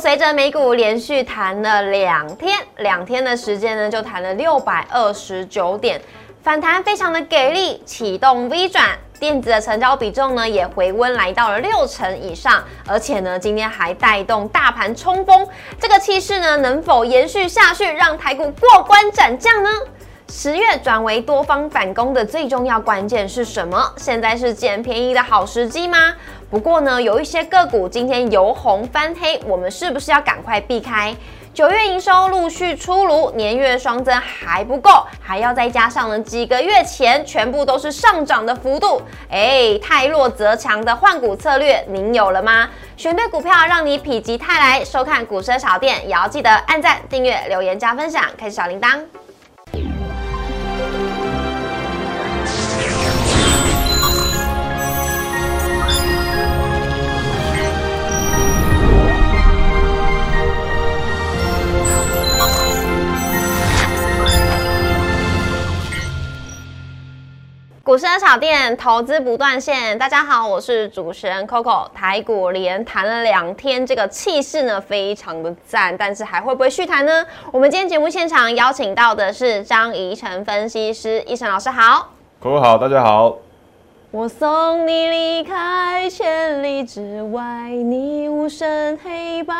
随着美股连续弹了两天，两天的时间呢，就弹了六百二十九点，反弹非常的给力，启动 V 转，电子的成交比重呢也回温来到了六成以上，而且呢今天还带动大盘冲锋，这个气势呢能否延续下去，让台股过关斩将呢？十月转为多方反攻的最重要关键是什么？现在是捡便宜的好时机吗？不过呢，有一些个股今天由红翻黑，我们是不是要赶快避开？九月营收陆续出炉，年月双增还不够，还要再加上呢几个月前全部都是上涨的幅度，哎，太弱则强的换股策略，您有了吗？选对股票，让你否极泰来。收看股市小店，也要记得按赞、订阅、留言、加分享，开启小铃铛。股市的小店，投资不断线。大家好，我是主持人 Coco。台股连弹了两天，这个气势呢非常的赞，但是还会不会续弹呢？我们今天节目现场邀请到的是张怡晨分析师，怡晨老师好，Coco 好，大家好。我送你离开千里之外，你无声黑白。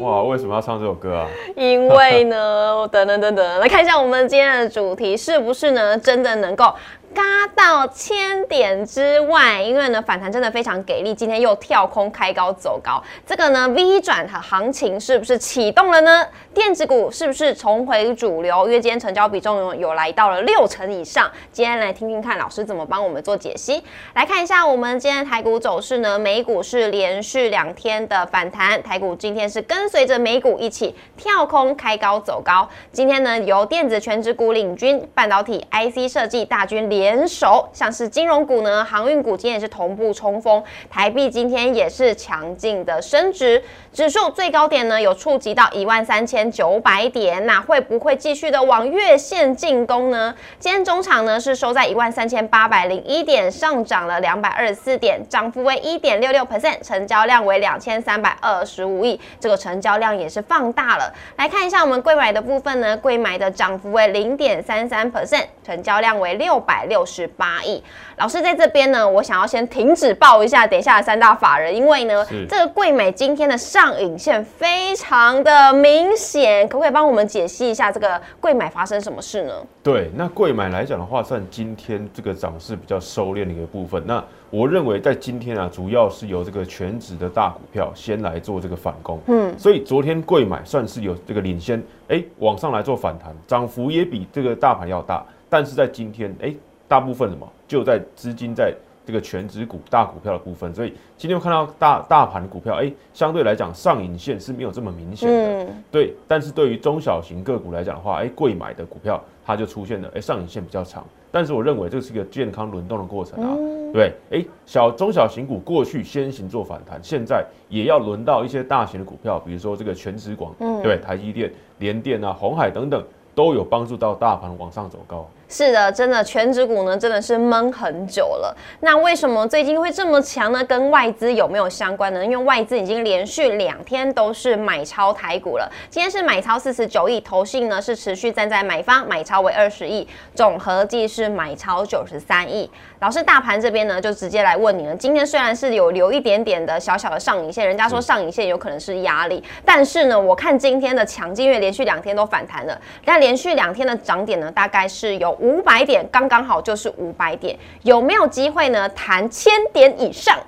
哇，为什么要唱这首歌啊？因为呢，等等等等，来看一下我们今天的主题是不是呢？真的能够。嘎到千点之外，因为呢反弹真的非常给力，今天又跳空开高走高，这个呢 V 转的行情是不是启动了呢？电子股是不是重回主流？因为今天成交比重有来到了六成以上。今天来听听看老师怎么帮我们做解析。来看一下我们今天台股走势呢，美股是连续两天的反弹，台股今天是跟随着美股一起跳空开高走高。今天呢由电子全指股领军，半导体 IC 设计大军连。联手，像是金融股呢，航运股今天也是同步冲锋，台币今天也是强劲的升值，指数最高点呢有触及到一万三千九百点，那会不会继续的往月线进攻呢？今天中场呢是收在一万三千八百零一点，上涨了两百二十四点，涨幅为一点六六 percent，成交量为两千三百二十五亿，这个成交量也是放大了。来看一下我们贵买的部分呢，贵买的涨幅为零点三三 percent，成交量为六百。六十八亿，老师在这边呢，我想要先停止报一下，等一下的三大法人，因为呢，这个贵美今天的上影线非常的明显，可不可以帮我们解析一下这个贵买发生什么事呢？对，那贵买来讲的话，算今天这个涨势比较收敛的一个部分。那我认为在今天啊，主要是由这个全职的大股票先来做这个反攻，嗯，所以昨天贵买算是有这个领先，哎，往上来做反弹，涨幅也比这个大盘要大，但是在今天，哎。大部分什么就在资金在这个全指股大股票的部分，所以今天看到大大盘股票，哎，相对来讲上影线是没有这么明显的，对。但是对于中小型个股来讲的话，哎，贵买的股票它就出现了，哎，上影线比较长。但是我认为这是一个健康轮动的过程啊，对，哎，小中小型股过去先行做反弹，现在也要轮到一些大型的股票，比如说这个全职广，对，台积电、联电啊、红海等等，都有帮助到大盘往上走高。是的，真的全指股呢，真的是闷很久了。那为什么最近会这么强呢？跟外资有没有相关呢？因为外资已经连续两天都是买超台股了。今天是买超四十九亿，投信呢是持续站在买方，买超为二十亿，总合计是买超九十三亿。老师，大盘这边呢，就直接来问你了。今天虽然是有留一点点的小小的上影线，人家说上影线有可能是压力，但是呢，我看今天的强劲，因为连续两天都反弹了，那连续两天的涨点呢，大概是有。五百点刚刚好就是五百点，有没有机会呢？谈千点以上？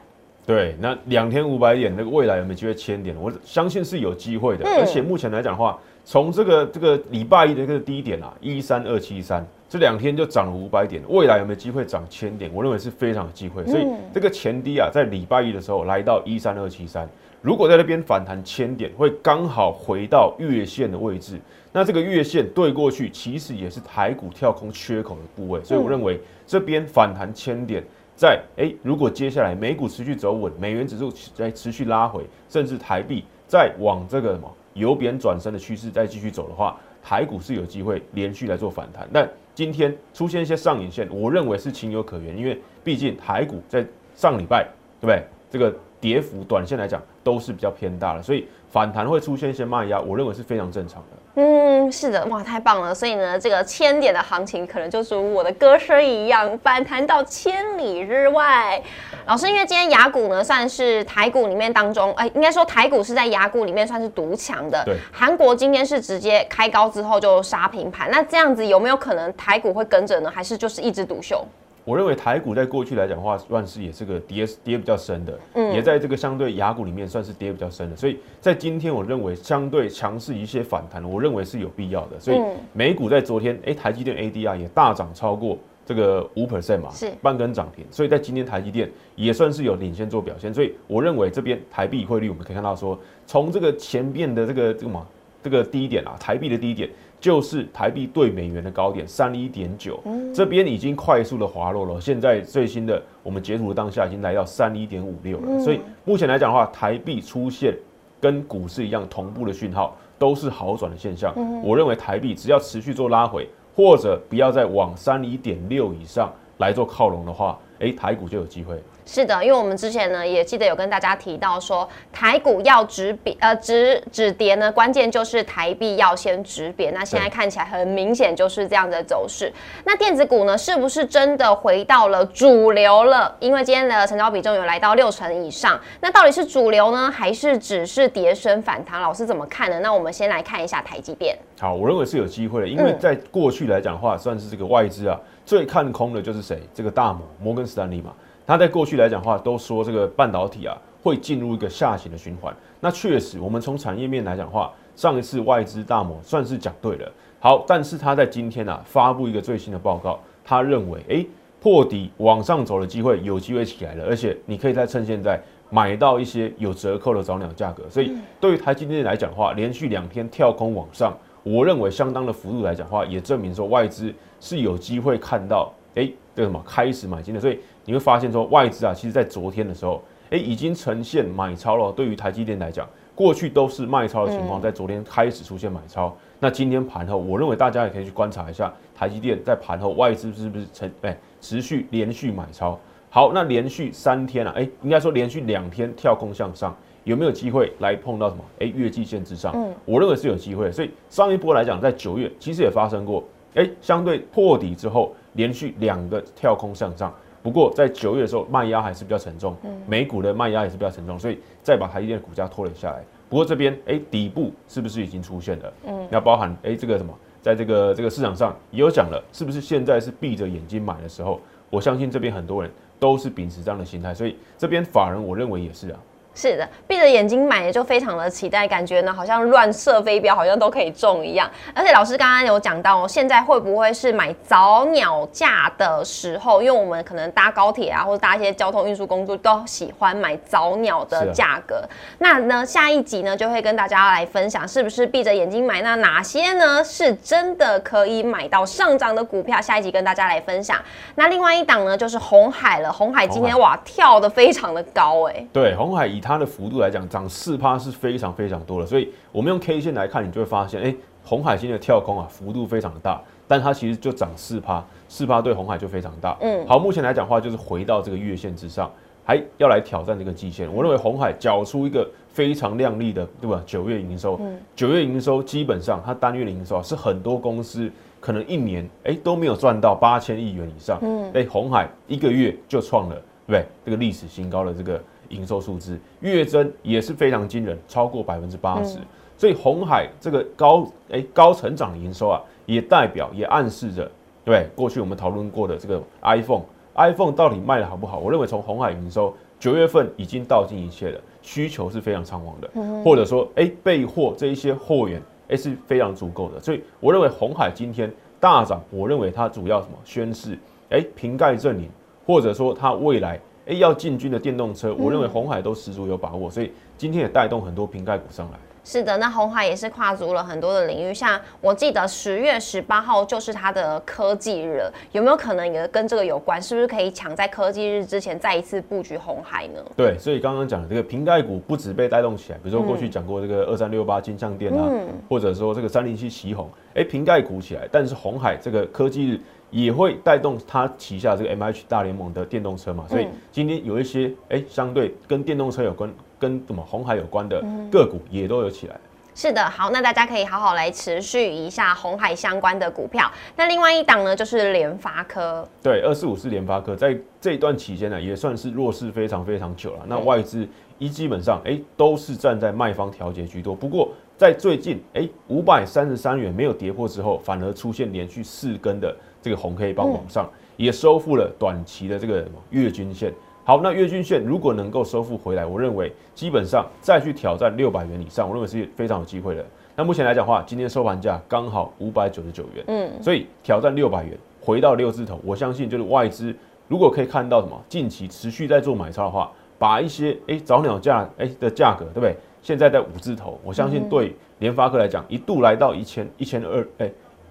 对，那两天五百点，那个未来有没有机会千点？我相信是有机会的。而且目前来讲的话，从这个这个礼拜一的一个低点啊，一三二七三，这两天就涨了五百点，未来有没有机会涨千点？我认为是非常有机会。所以这个前低啊，在礼拜一的时候来到一三二七三，如果在那边反弹千点，会刚好回到月线的位置。那这个月线对过去，其实也是台股跳空缺口的部位，所以我认为这边反弹千点，在哎，如果接下来美股持续走稳，美元指数在持续拉回，甚至台币再往这个什么由贬转升的趋势再继续走的话，台股是有机会连续来做反弹。但今天出现一些上影线，我认为是情有可原，因为毕竟台股在上礼拜对不对？这个跌幅短线来讲都是比较偏大的，所以反弹会出现一些卖压，我认为是非常正常的。嗯，是的，哇，太棒了！所以呢，这个千点的行情可能就是我的歌声一样，反弹到千里之外。老师，因为今天雅股呢算是台股里面当中，哎，应该说台股是在雅股里面算是独强的。对，韩国今天是直接开高之后就杀平盘，那这样子有没有可能台股会跟着呢？还是就是一枝独秀？我认为台股在过去来讲的话，算是也是个跌跌比较深的，嗯，也在这个相对雅股里面算是跌比较深的，所以在今天我认为相对强势一些反弹，我认为是有必要的。所以美股在昨天，哎，台积电 ADR 也大涨超过这个五 percent 嘛，是半根涨停，所以在今天台积电也算是有领先做表现。所以我认为这边台币汇率我们可以看到说，从这个前面的这个这个嘛这个低点啊，台币的低点。就是台币对美元的高点三一点九，这边已经快速的滑落了。现在最新的我们截图的当下已经来到三一点五六了，所以目前来讲的话，台币出现跟股市一样同步的讯号，都是好转的现象。我认为台币只要持续做拉回，或者不要再往三一点六以上来做靠拢的话，诶，台股就有机会。是的，因为我们之前呢也记得有跟大家提到说，台股要止贬呃止止跌呢，关键就是台币要先止贬。那现在看起来很明显就是这样的走势。那电子股呢，是不是真的回到了主流了？因为今天的成交比重有来到六成以上。那到底是主流呢，还是只是跌升反弹？老师怎么看呢？那我们先来看一下台积电。好，我认为是有机会的，因为在过去来讲的话，算是这个外资啊最看空的就是谁？这个大摩摩根斯坦利嘛。他在过去来讲话，都说这个半导体啊会进入一个下行的循环。那确实，我们从产业面来讲话，上一次外资大摩算是讲对了。好，但是他在今天啊发布一个最新的报告，他认为哎破底往上走的机会有机会起来了，而且你可以再趁现在买到一些有折扣的早鸟价格。所以对于台积电来讲话，连续两天跳空往上，我认为相当的幅度来讲话，也证明说外资是有机会看到哎这个什么开始买进的。所以你会发现说外资啊，其实在昨天的时候，哎，已经呈现买超了。对于台积电来讲，过去都是卖超的情况，在昨天开始出现买超。那今天盘后，我认为大家也可以去观察一下台积电在盘后外资是不是成哎持续连续买超。好，那连续三天了，哎，应该说连续两天跳空向上，有没有机会来碰到什么？哎，月季线之上，嗯，我认为是有机会。所以上一波来讲，在九月其实也发生过，哎，相对破底之后，连续两个跳空向上。不过在九月的时候，卖压还是比较沉重，美股的卖压也是比较沉重，所以再把台积电股价拖了下来。不过这边哎，底部是不是已经出现了？嗯，那包含哎这个什么，在这个这个市场上也有讲了，是不是现在是闭着眼睛买的时候？我相信这边很多人都是秉持这样的心态，所以这边法人我认为也是啊。是的，闭着眼睛买就非常的期待，感觉呢好像乱射飞镖，好像都可以中一样。而且老师刚刚有讲到，现在会不会是买早鸟价的时候？因为我们可能搭高铁啊，或者搭一些交通运输工具，都喜欢买早鸟的价格。那呢，下一集呢就会跟大家来分享，是不是闭着眼睛买？那哪些呢是真的可以买到上涨的股票？下一集跟大家来分享。那另外一档呢就是红海了，红海今天哇跳的非常的高哎。对，红海以它的幅度来讲，涨四趴是非常非常多的，所以我们用 K 线来看，你就会发现，哎，红海今天的跳空啊，幅度非常的大，但它其实就涨四趴，四趴对红海就非常大。嗯，好，目前来讲话就是回到这个月线之上，还要来挑战这个季线。我认为红海缴出一个非常亮丽的，对吧？九月营收，九月营收基本上它单月的营收啊，是很多公司可能一年哎都没有赚到八千亿元以上。嗯，哎，红海一个月就创了，对不对？这个历史新高的这个。营收数字月增也是非常惊人，超过百分之八十。所以红海这个高诶高成长的营收啊，也代表也暗示着，对过去我们讨论过的这个 iPhone，iPhone 到底卖的好不好？我认为从红海营收九月份已经道尽一切了，需求是非常畅旺的，或者说诶备货这一些货源诶是非常足够的。所以我认为红海今天大涨，我认为它主要什么宣示诶瓶盖证明，或者说它未来。哎，要进军的电动车，我认为红海都十足有把握，所以今天也带动很多瓶盖股上来。是的，那红海也是跨足了很多的领域，像我记得十月十八号就是它的科技日了，有没有可能也跟这个有关？是不是可以抢在科技日之前再一次布局红海呢？对，所以刚刚讲的这个瓶盖股不止被带动起来，比如说过去讲过这个二三六八金像店啊，或者说这个三零七旗红，哎，瓶盖股起来，但是红海这个科技日也会带动它旗下这个 M H 大联盟的电动车嘛，所以今天有一些哎相对跟电动车有关。跟什么红海有关的个股也都有起来。是的，好，那大家可以好好来持续一下红海相关的股票。那另外一档呢，就是联发科。对，二四五是联发科，在这一段期间呢，也算是弱势非常非常久了。那外资一基本上哎都是站在卖方调节居多。不过在最近哎五百三十三元没有跌破之后，反而出现连续四根的这个红 K 棒往上，也收复了短期的这个月均线。好，那月均线如果能够收复回来，我认为基本上再去挑战六百元以上，我认为是非常有机会的。那目前来讲话，今天收盘价刚好五百九十九元，嗯，所以挑战六百元，回到六字头，我相信就是外资如果可以看到什么近期持续在做买超的话，把一些哎早鸟价哎的价格，对不对？现在在五字头，我相信对联发科来讲，一度来到一千一千二哎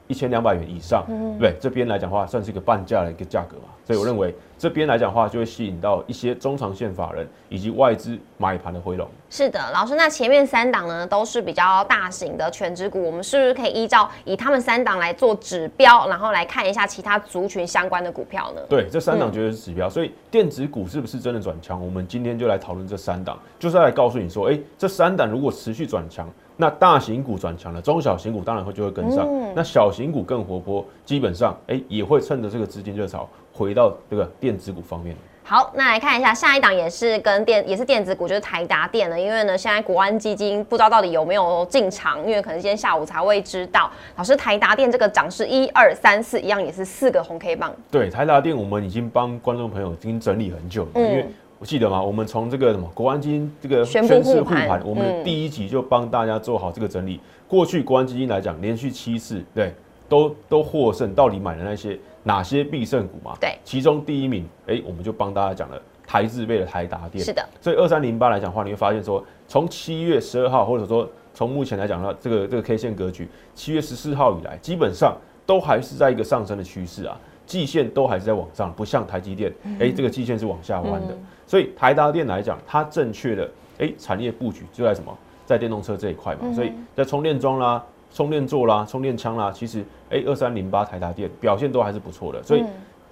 一千两百元以上，对这边来讲话，算是一个半价的一个价格嘛。所以我认为这边来讲话，就会吸引到一些中长线法人以及外资买盘的回笼。是的，老师，那前面三档呢都是比较大型的全职股，我们是不是可以依照以他们三档来做指标，然后来看一下其他族群相关的股票呢？对，这三档绝对是指标。所以电子股是不是真的转强？我们今天就来讨论这三档，就是来告诉你说，哎，这三档如果持续转强，那大型股转强了，中小型股当然会就会跟上，那小型股更活泼，基本上哎也会趁着这个资金热潮。回到这个电子股方面。好，那来看一下下一档也是跟电也是电子股，就是台达电了。因为呢，现在国安基金不知道到底有没有进场，因为可能今天下午才会知道。老师，台达电这个涨势一二三四一样，也是四个红 K 棒。对，台达电我们已经帮观众朋友已经整理很久了，因为我记得嘛，我们从这个什么国安基金这个宣布护盘，我们第一集就帮大家做好这个整理。过去国安基金来讲，连续七次对都都获胜，到底买的那些。哪些必胜股嘛？对，其中第一名，哎，我们就帮大家讲了台制备的台达电。是的，所以二三零八来讲的话，你会发现说，从七月十二号，或者说从目前来讲的话，这个这个 K 线格局，七月十四号以来，基本上都还是在一个上升的趋势啊，季线都还是在往上，不像台积电，哎，这个季线是往下弯的。所以台达电来讲，它正确的哎产业布局就在什么，在电动车这一块嘛，所以在充电桩啦。充电座啦，充电枪啦，其实哎二三零八台达电表现都还是不错的，所以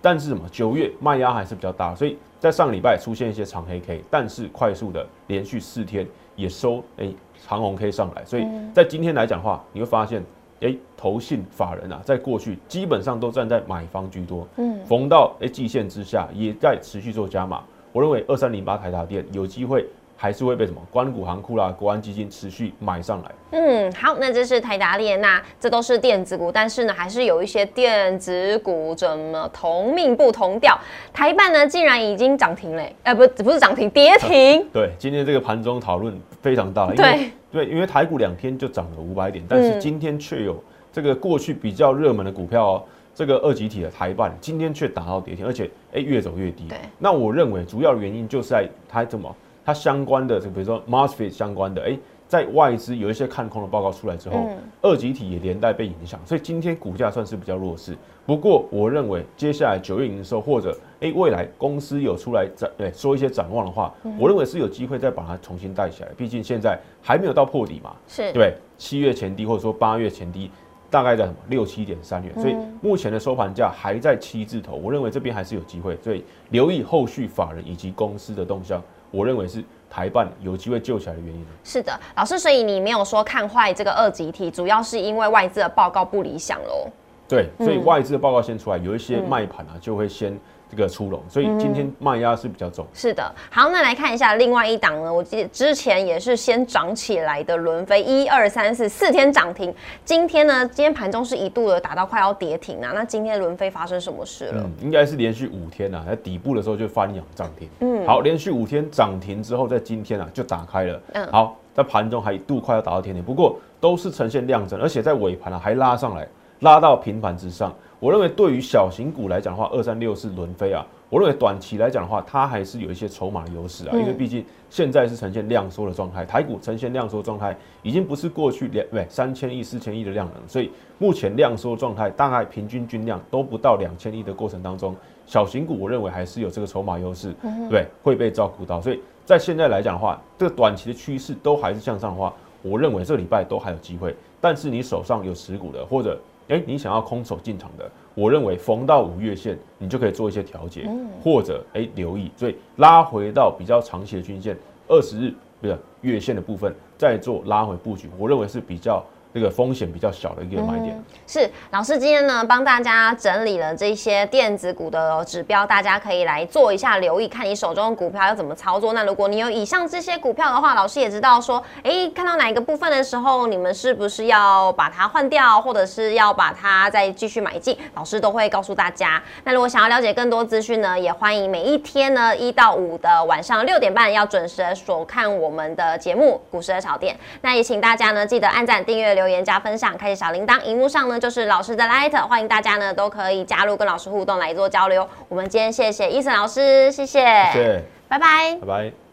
但是什么九月卖压还是比较大，所以在上礼拜出现一些长黑 K，但是快速的连续四天也收哎长红 K 上来，所以在今天来讲话，你会发现哎投信法人啊，在过去基本上都站在买方居多，嗯，逢到哎季线之下也在持续做加码，我认为二三零八台达电有机会。还是会被什么关谷行库啦、国安基金持续买上来。嗯，好，那这是台达电，那这都是电子股，但是呢，还是有一些电子股怎么同命不同调？台办呢，竟然已经涨停嘞，呃，不，不是涨停，跌停。对，今天这个盘中讨论非常大，对对，因为台股两天就涨了五百点，但是今天却有这个过去比较热门的股票哦，这个二级体的台办今天却打到跌停，而且哎越走越低。对，那我认为主要原因就是在它怎么。它相关的，就比如说 MOSFET 相关的，哎，在外资有一些看空的报告出来之后，二级体也连带被影响，所以今天股价算是比较弱势。不过，我认为接下来九月营收或者哎未来公司有出来展对说一些展望的话，我认为是有机会再把它重新带起来。毕竟现在还没有到破底嘛，是对七月前低或者说八月前低大概在什么六七点三元，所以目前的收盘价还在七字头，我认为这边还是有机会，所以留意后续法人以及公司的动向。我认为是台办有机会救起来的原因。是的，老师，所以你没有说看坏这个二级体，主要是因为外资的报告不理想喽。对，所以外资的报告先出来，有一些卖盘啊，就会先。这个出笼，所以今天卖压是比较重。是的，好，那来看一下另外一档呢。我记得之前也是先涨起来的轮飞，一二三四四天涨停。今天呢，今天盘中是一度的打到快要跌停啊。那今天轮飞发生什么事了？嗯，应该是连续五天啊，在底部的时候就翻扬涨停。嗯，好，连续五天涨停之后，在今天啊就打开了。嗯，好，在盘中还一度快要打到天停，不过都是呈现量增，而且在尾盘啊还拉上来，拉到平盘之上。我认为对于小型股来讲的话，二三六是轮飞啊，我认为短期来讲的话，它还是有一些筹码优势啊，因为毕竟现在是呈现量缩的状态，台股呈现量缩状态，已经不是过去两对三千亿、四千亿的量能，所以目前量缩状态大概平均均量都不到两千亿的过程当中，小型股我认为还是有这个筹码优势，对，会被照顾到，所以在现在来讲的话，这个短期的趋势都还是向上的话，我认为这个礼拜都还有机会。但是你手上有持股的，或者哎你想要空手进场的，我认为逢到五月线，你就可以做一些调节，或者哎留意，所以拉回到比较长期的均线，二十日不是月线的部分，再做拉回布局，我认为是比较。这个风险比较小的一个买点是老师今天呢帮大家整理了这些电子股的指标，大家可以来做一下留意，看你手中的股票要怎么操作。那如果你有以上这些股票的话，老师也知道说，哎，看到哪一个部分的时候，你们是不是要把它换掉，或者是要把它再继续买进，老师都会告诉大家。那如果想要了解更多资讯呢，也欢迎每一天呢一到五的晚上六点半要准时锁看我们的节目《股市的炒店》。那也请大家呢记得按赞、订阅。留言加分享，开启小铃铛，荧幕上呢就是老师的 light，欢迎大家呢都可以加入跟老师互动来做交流。我们今天谢谢伊森老师，谢谢，谢谢，拜拜，拜拜。